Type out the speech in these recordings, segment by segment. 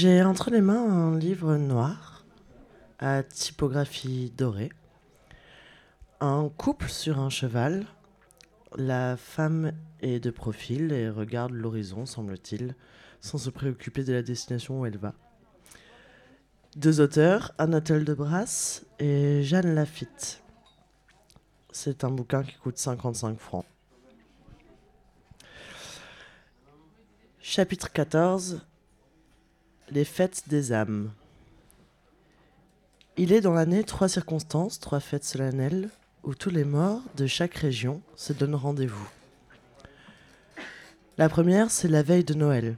J'ai entre les mains un livre noir à typographie dorée. Un couple sur un cheval. La femme est de profil et regarde l'horizon, semble-t-il, sans se préoccuper de la destination où elle va. Deux auteurs, Anatole de Brasse et Jeanne Lafitte. C'est un bouquin qui coûte 55 francs. Chapitre 14 Les fêtes des âmes. Il est dans l'année trois circonstances, trois fêtes solennelles, où tous les morts de chaque région se donnent rendez-vous. La première, c'est la veille de Noël.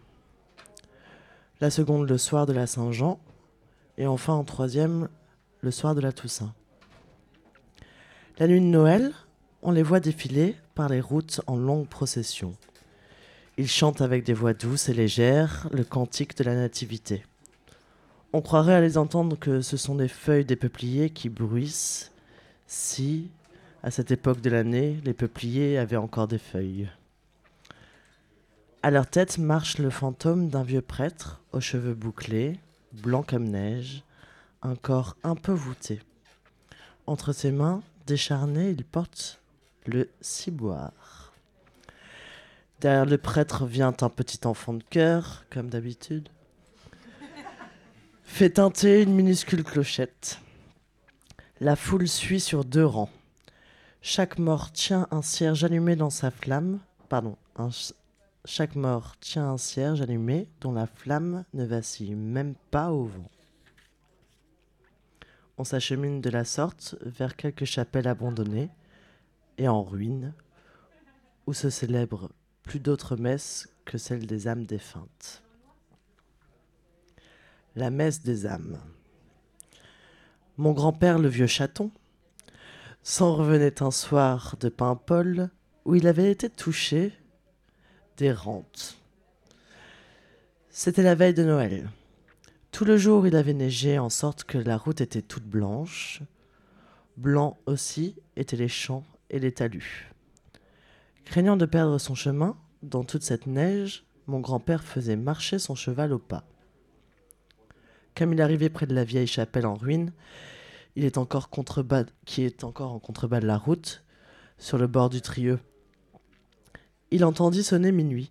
La seconde, le soir de la Saint-Jean. Et enfin, en troisième, le soir de la Toussaint. La nuit de Noël, on les voit défiler par les routes en longue procession. Ils chantent avec des voix douces et légères le cantique de la Nativité. On croirait à les entendre que ce sont des feuilles des peupliers qui bruissent si, à cette époque de l'année, les peupliers avaient encore des feuilles. À leur tête marche le fantôme d'un vieux prêtre aux cheveux bouclés, blanc comme neige, un corps un peu voûté. Entre ses mains, décharnées, il porte le ciboire. Derrière le prêtre vient un petit enfant de cœur, comme d'habitude. Fait teinter une minuscule clochette. La foule suit sur deux rangs. Chaque mort tient un cierge allumé dans sa flamme. Pardon, chaque mort tient un cierge allumé dont la flamme ne vacille même pas au vent. On s'achemine de la sorte vers quelques chapelles abandonnées et en ruine, où se célèbrent plus d'autres messes que celles des âmes défuntes. La messe des âmes. Mon grand-père, le vieux chaton, s'en revenait un soir de Paimpol où il avait été touché des rentes. C'était la veille de Noël. Tout le jour, il avait neigé en sorte que la route était toute blanche. Blancs aussi étaient les champs et les talus. Craignant de perdre son chemin, dans toute cette neige, mon grand-père faisait marcher son cheval au pas. Comme il arrivait près de la vieille chapelle en ruine, il est encore qui est encore en contrebas de la route, sur le bord du Trieux. Il entendit sonner minuit,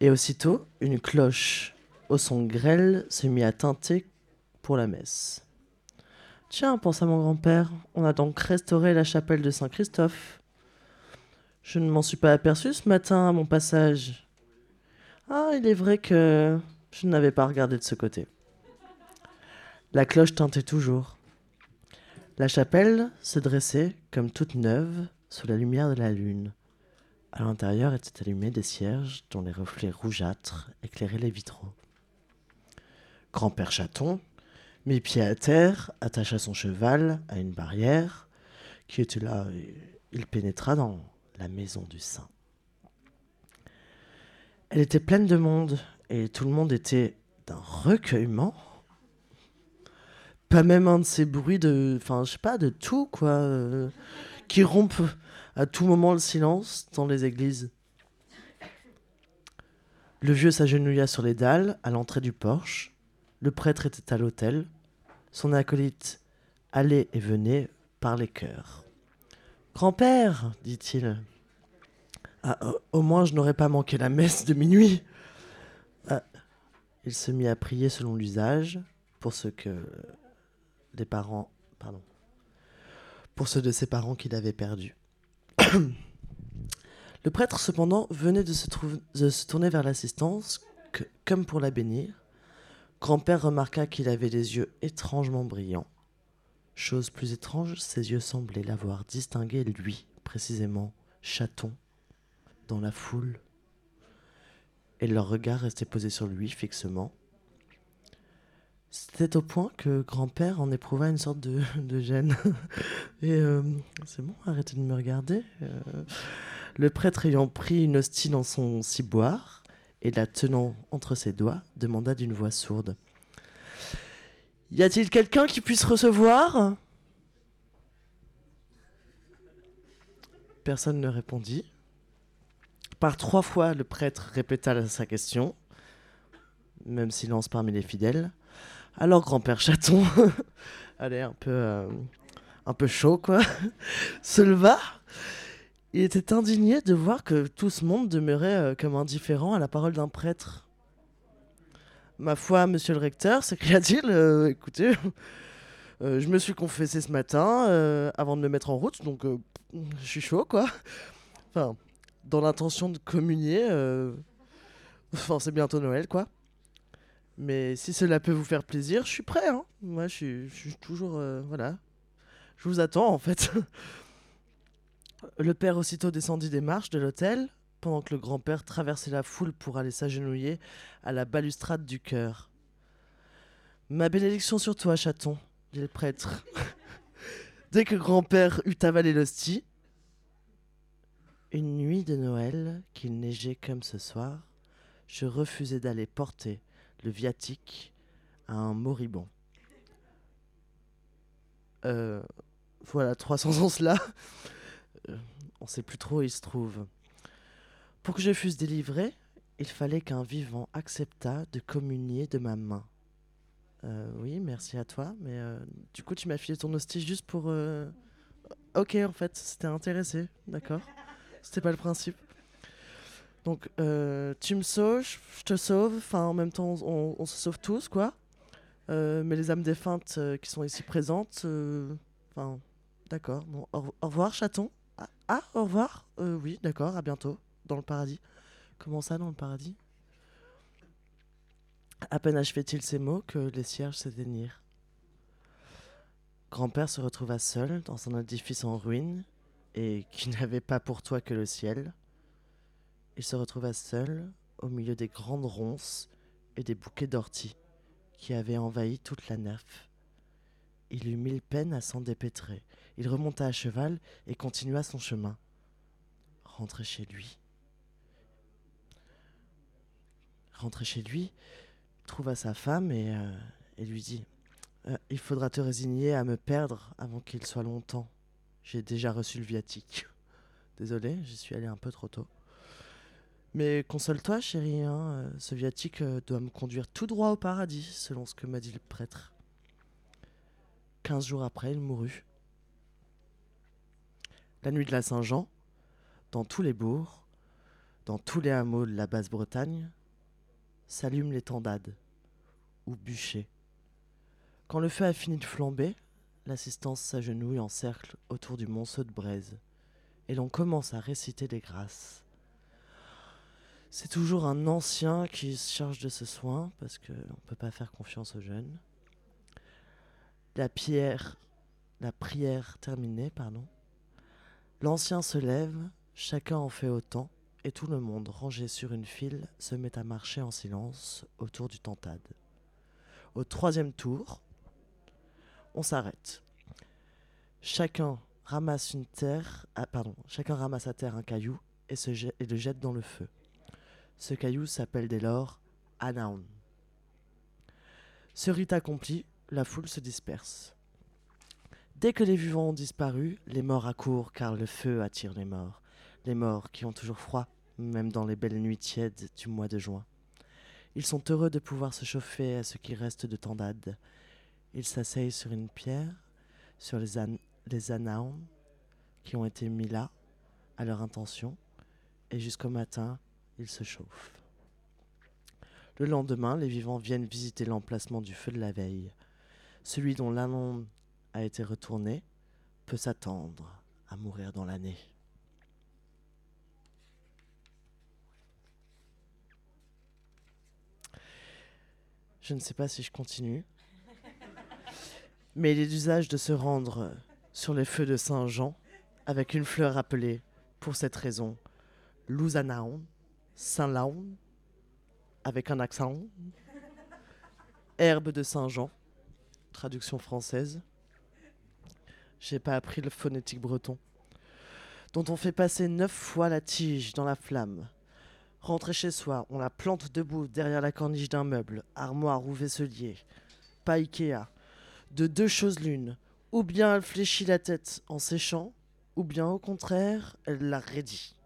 et aussitôt une cloche au son grêle se mit à tinter pour la messe. Tiens, pensa mon grand-père, on a donc restauré la chapelle de Saint-Christophe. Je ne m'en suis pas aperçu ce matin à mon passage. Ah, il est vrai que je n'avais pas regardé de ce côté. La cloche tintait toujours. La chapelle se dressait comme toute neuve sous la lumière de la lune. À l'intérieur étaient allumés des cierges dont les reflets rougeâtres éclairaient les vitraux. Grand-père chaton mit pied à terre, attacha son cheval à une barrière qui était là, il pénétra dans la maison du saint. Elle était pleine de monde, et tout le monde était d'un recueillement. Pas même un de ces bruits de. Enfin, pas, de tout, quoi. Euh, qui rompent à tout moment le silence dans les églises. Le vieux s'agenouilla sur les dalles à l'entrée du porche. Le prêtre était à l'autel. Son acolyte allait et venait par les chœurs. Grand-père, dit-il, ah, au moins je n'aurais pas manqué la messe de minuit. Ah, il se mit à prier selon l'usage pour ce que des parents, pardon, pour ceux de ses parents qu'il avait perdus. Le prêtre, cependant, venait de se, de se tourner vers l'assistance, comme pour la bénir, Grand-père remarqua qu'il avait des yeux étrangement brillants. Chose plus étrange, ses yeux semblaient l'avoir distingué, lui, précisément, chaton, dans la foule. Et leur regard restait posé sur lui fixement. C'était au point que grand-père en éprouva une sorte de, gêne. Et euh, c'est bon, arrêtez de me regarder. Euh. le prêtre ayant pris une hostie dans son ciboire, et la tenant entre ses doigts, demanda d'une voix sourde Y a-t-il quelqu'un qui puisse recevoir? Personne ne répondit. Par trois fois, le prêtre répéta sa question. même silence parmi les fidèles. Alors grand-père chaton, allez, un peu, euh, un peu chaud quoi, se leva. Il était indigné de voir que tout ce monde demeurait euh, comme indifférent à la parole d'un prêtre. Ma foi, monsieur le recteur, s'écria-t-il, euh, écoutez, euh, je me suis confessé ce matin euh, avant de me mettre en route, donc je suis chaud quoi. Enfin, dans l'intention de communier. Enfin, c'est bientôt Noël quoi. Mais si cela peut vous faire plaisir, je suis prêt. Hein. Moi, je suis, toujours. voilà. Je vous attends, en fait. le père aussitôt descendit des marches de l'hôtel, pendant que le grand-père traversait la foule pour aller s'agenouiller à la balustrade du chœur. Ma bénédiction sur toi, chaton, dit le prêtre. Dès que grand-père eut avalé l'hostie, une nuit de Noël, qu'il neigeait comme ce soir, je refusais d'aller porter le viatique à un moribond. Euh, voilà, 300 ans cela. Euh, on sait plus trop où il se trouve. Pour que je fusse délivré, il fallait qu'un vivant acceptât de communier de ma main. Euh, oui, merci à toi, mais euh, du coup, tu m'as filé ton hostie juste pour. euh, Ok, en fait, c'était intéressé, d'accord C'était pas le principe. Donc, tu me sauves, je te sauve, enfin, en même temps, on, se sauve tous, quoi. Mais les âmes défuntes qui sont ici présentes, enfin, d'accord. Bon, au, revoir, chaton. Ah, ah, au revoir. Oui, d'accord, à bientôt, dans le paradis. Comment ça, dans le paradis? À peine achevait-il ces mots que les cierges s'éteignirent. Grand-père se retrouva seul dans un édifice en ruine et qui n'avait pas pour toi que le ciel. Il se retrouva seul au milieu des grandes ronces et des bouquets d'orties qui avaient envahi toute la nef. Il eut mille peines à s'en dépêtrer. Il remonta à cheval et continua son chemin. Rentré chez lui. Rentré chez lui, trouva sa femme et, euh, lui dit Euh, Il faudra te résigner à me perdre avant qu'il soit longtemps. J'ai déjà reçu le viatique. Désolé, j'y suis allé un peu trop tôt. Mais console-toi, chérie, hein, euh, ce viatique doit me conduire tout droit au paradis, selon ce que m'a dit le prêtre. Quinze jours après, il mourut. La nuit de la Saint-Jean, dans tous les bourgs, dans tous les hameaux de la Basse-Bretagne, s'allument les tendades, ou bûchers. Quand le feu a fini de flamber, l'assistance s'agenouille en cercle autour du monceau de braise, et l'on commence à réciter des grâces. C'est toujours un ancien qui se charge de ce soin, parce qu'on ne peut pas faire confiance aux jeunes. La pierre, la prière terminée, pardon. L'ancien se lève, chacun en fait autant, et tout le monde, rangé sur une file, se met à marcher en silence autour du tantad. Au troisième tour, on s'arrête. Chacun ramasse une terre, ah, pardon, chacun ramasse à terre un caillou et, se le jette dans le feu. Ce caillou s'appelle dès lors Anaun. Ce rite accompli, la foule se disperse. Dès que les vivants ont disparu, les morts accourent car le feu attire les morts. Les morts qui ont toujours froid, même dans les belles nuits tièdes du mois de juin. Ils sont heureux de pouvoir se chauffer à ce qui reste de tendade. Ils s'asseyent sur une pierre, sur les, an anaons qui ont été mis là, à leur intention, et jusqu'au matin, ils se chauffent. Le lendemain, les vivants viennent visiter l'emplacement du feu de la veille. Celui dont l'anon a été retourné peut s'attendre à mourir dans l'année. Je ne sais pas si je continue. Mais il est d'usage de se rendre sur les feux de Saint-Jean avec une fleur appelée, pour cette raison, Lousanaon, Saint-Laon, avec un accent, herbe de Saint-Jean, traduction française. J'ai pas appris le phonétique breton. Dont on fait passer neuf fois la tige dans la flamme. Rentré chez soi, on la plante debout derrière la corniche d'un meuble, armoire ou vaisselier. Pas Ikea. De deux choses l'une. Ou bien elle fléchit la tête en séchant, ou bien au contraire, elle la raidit.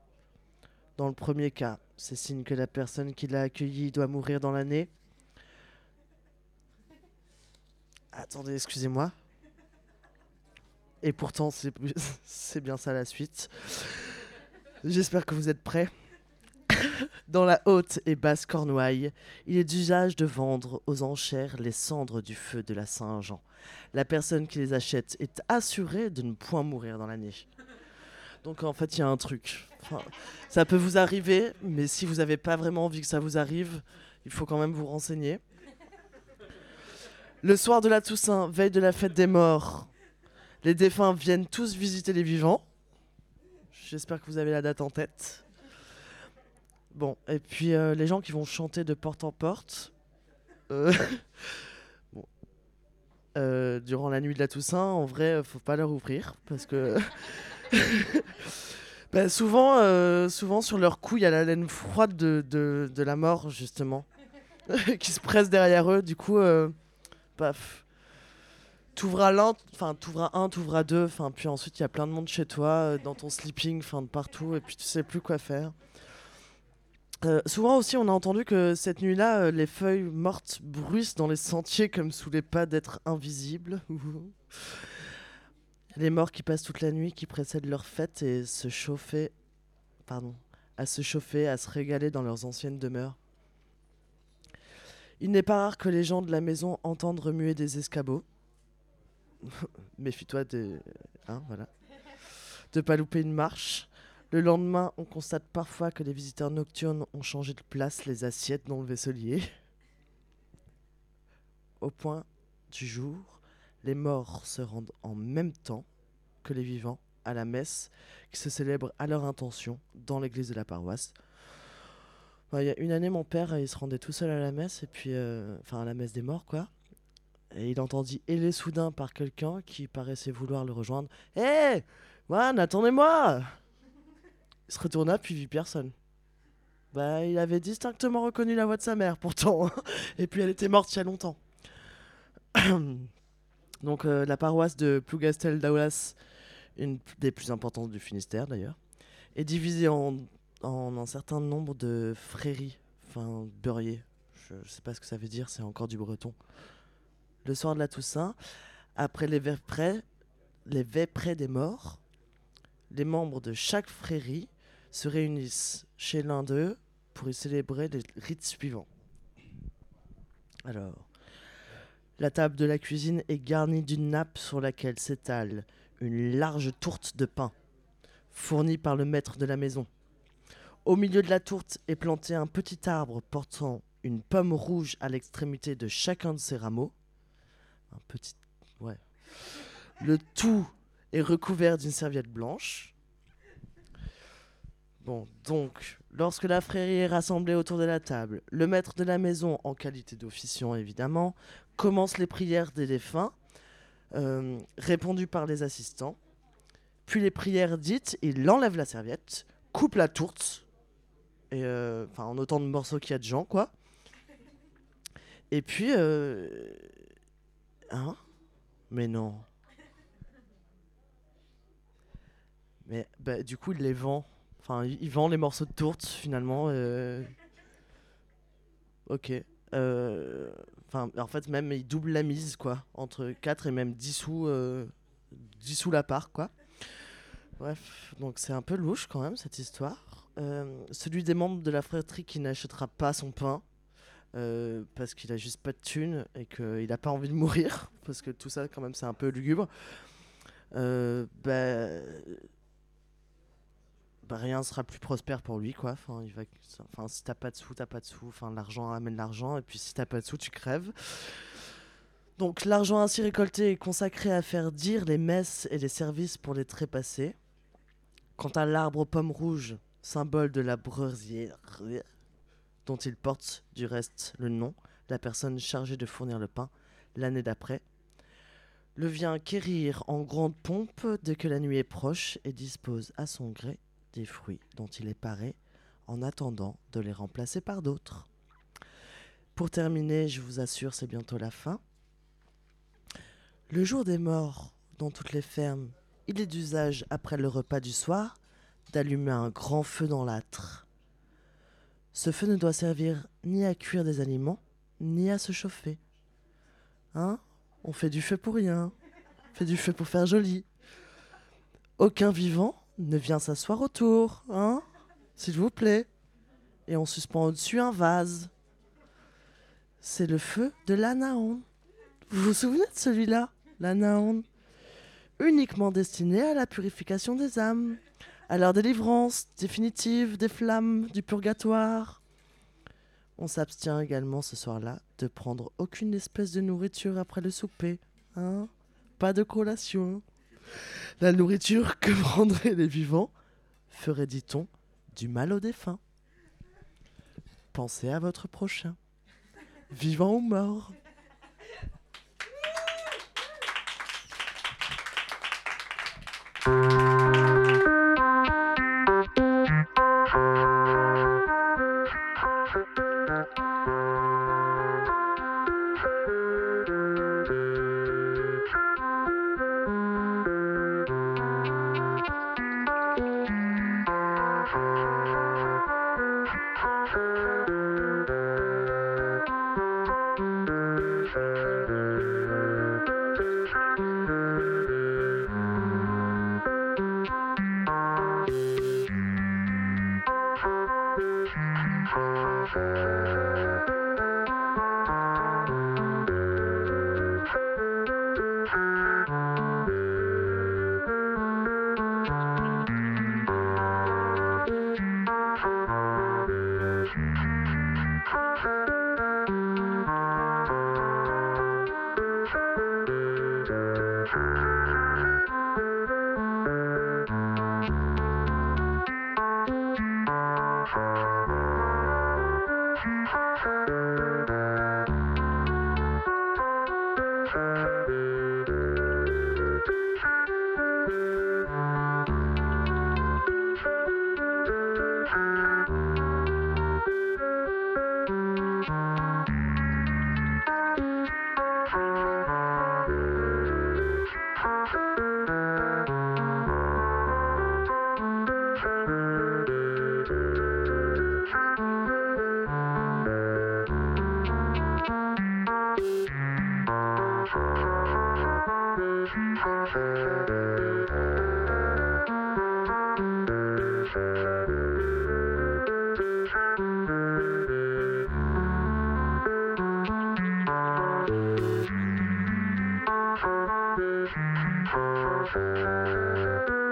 Dans le premier cas, c'est signe que la personne qui l'a accueilli doit mourir dans l'année. Attendez, excusez-moi. Et pourtant, c'est bien ça la suite. J'espère que vous êtes prêts. Dans la haute et basse Cornouaille, il est d'usage de vendre aux enchères les cendres du feu de la Saint-Jean. La personne qui les achète est assurée de ne point mourir dans l'année. Donc en fait, il y a un truc. Ça peut vous arriver, mais si vous n'avez pas vraiment envie que ça vous arrive, il faut quand même vous renseigner. Le soir de la Toussaint, veille de la fête des morts, les défunts viennent tous visiter les vivants. J'espère que vous avez la date en tête. Bon, et puis euh, les gens qui vont chanter de porte en porte. euh. Euh, durant la nuit de la Toussaint, en vrai, faut pas leur ouvrir parce que. Bah, souvent, souvent sur leur cou, il y a la laine froide de, de, de la mort, justement, qui se presse derrière eux. Du coup, paf. T'ouvras l'un, enfin t'ouvras un, t'ouvras deux, enfin puis ensuite il y a plein de monde chez toi, dans ton sleeping, enfin de partout, et puis tu sais plus quoi faire. Euh, souvent aussi, on a entendu que cette nuit-là, euh, les feuilles mortes bruissent dans les sentiers comme sous les pas d'êtres invisibles. les morts qui passent toute la nuit, qui précèdent leur fête et se chauffer, à se chauffer, à se régaler dans leurs anciennes demeures. Il n'est pas rare que les gens de la maison entendent remuer des escabeaux. Méfie-toi de, hein, voilà, de pas louper une marche. Le lendemain, on constate parfois que les visiteurs nocturnes ont changé de place les assiettes dans le vaisselier. Au point du jour, les morts se rendent en même temps que les vivants à la messe qui se célèbre à leur intention dans l'église de la paroisse. Il y a une année, mon père, il se rendait tout seul à la messe, et puis, euh, enfin à la messe des morts, quoi. Et il entendit hélé soudain par quelqu'un qui paraissait vouloir le rejoindre. Hé Juan, attendez-moi Il se retourna, puis vit personne. Bah, il avait distinctement reconnu la voix de sa mère, pourtant. hein. Et puis, elle était morte il y a longtemps. Donc, euh, la paroisse de Plougastel d'Aulas, une des plus importantes du Finistère d'ailleurs, est divisée en, un certain nombre de fréries, enfin, beurriers. Je, je sais pas ce que ça veut dire, c'est encore du breton. Le soir de la Toussaint, après les vêprets, les des morts, les membres de chaque frérie se réunissent chez l'un d'eux pour y célébrer les rites suivants. Alors, la table de la cuisine est garnie d'une nappe sur laquelle s'étale une large tourte de pain, fournie par le maître de la maison. Au milieu de la tourte est planté un petit arbre portant une pomme rouge à l'extrémité de chacun de ses rameaux. Un petit. Ouais. Le tout est recouvert d'une serviette blanche. Bon, donc, lorsque la frérie est rassemblée autour de la table, le maître de la maison, en qualité d'officiant évidemment, commence les prières des défunts, euh, répondues par les assistants. Puis les prières dites, il enlève la serviette, coupe la tourte, euh, en autant de morceaux qu'il y a de gens, quoi. Et puis, euh, hein? Mais non. Mais bah, du coup, il les vend. Enfin, il, vend les morceaux de tourte finalement. euh. Ok. Euh, Enfin, en fait, même il double la mise, quoi. Entre 4 et même 10 sous, euh, 10 sous la part, quoi. Bref, donc c'est un peu louche quand même cette histoire. Euh, celui des membres de la fratrie qui n'achètera pas son pain parce qu'il a juste pas de thunes et qu'il a pas envie de mourir, parce que tout ça quand même c'est un peu lugubre. Euh, bah, rien sera plus prospère pour lui quoi. Enfin, il si t'as pas de sous, t'as pas de sous. Enfin l'argent amène l'argent et puis si t'as pas de sous, tu crèves. Donc l'argent ainsi récolté est consacré à faire dire les messes et les services pour les trépassés. Quant à l'arbre aux pommes rouges, symbole de la breusière dont il porte du reste le nom, la personne chargée de fournir le pain l'année d'après, le vient quérir en grande pompe dès que la nuit est proche et dispose à son gré des fruits dont il est paré en attendant de les remplacer par d'autres. Pour terminer, je vous assure, c'est bientôt la fin. Le jour des morts, dans toutes les fermes, il est d'usage, après le repas du soir, d'allumer un grand feu dans l'âtre. Ce feu ne doit servir ni à cuire des aliments, ni à se chauffer. Hein? On fait du feu pour rien. On fait du feu pour faire joli. Aucun vivant ne vient s'asseoir autour, hein S'il vous plaît. Et on suspend au-dessus un vase. C'est le feu de l'Anaon. Vous vous souvenez de celui-là L'Anaon? Uniquement destiné à la purification des âmes, à leur délivrance définitive des flammes du purgatoire. On s'abstient également ce soir-là de prendre aucune espèce de nourriture après le souper. Hein? Pas de collation. La nourriture que prendraient les vivants ferait, dit-on, du mal aux défunts. Pensez à votre prochain, vivant ou mort. Thank you.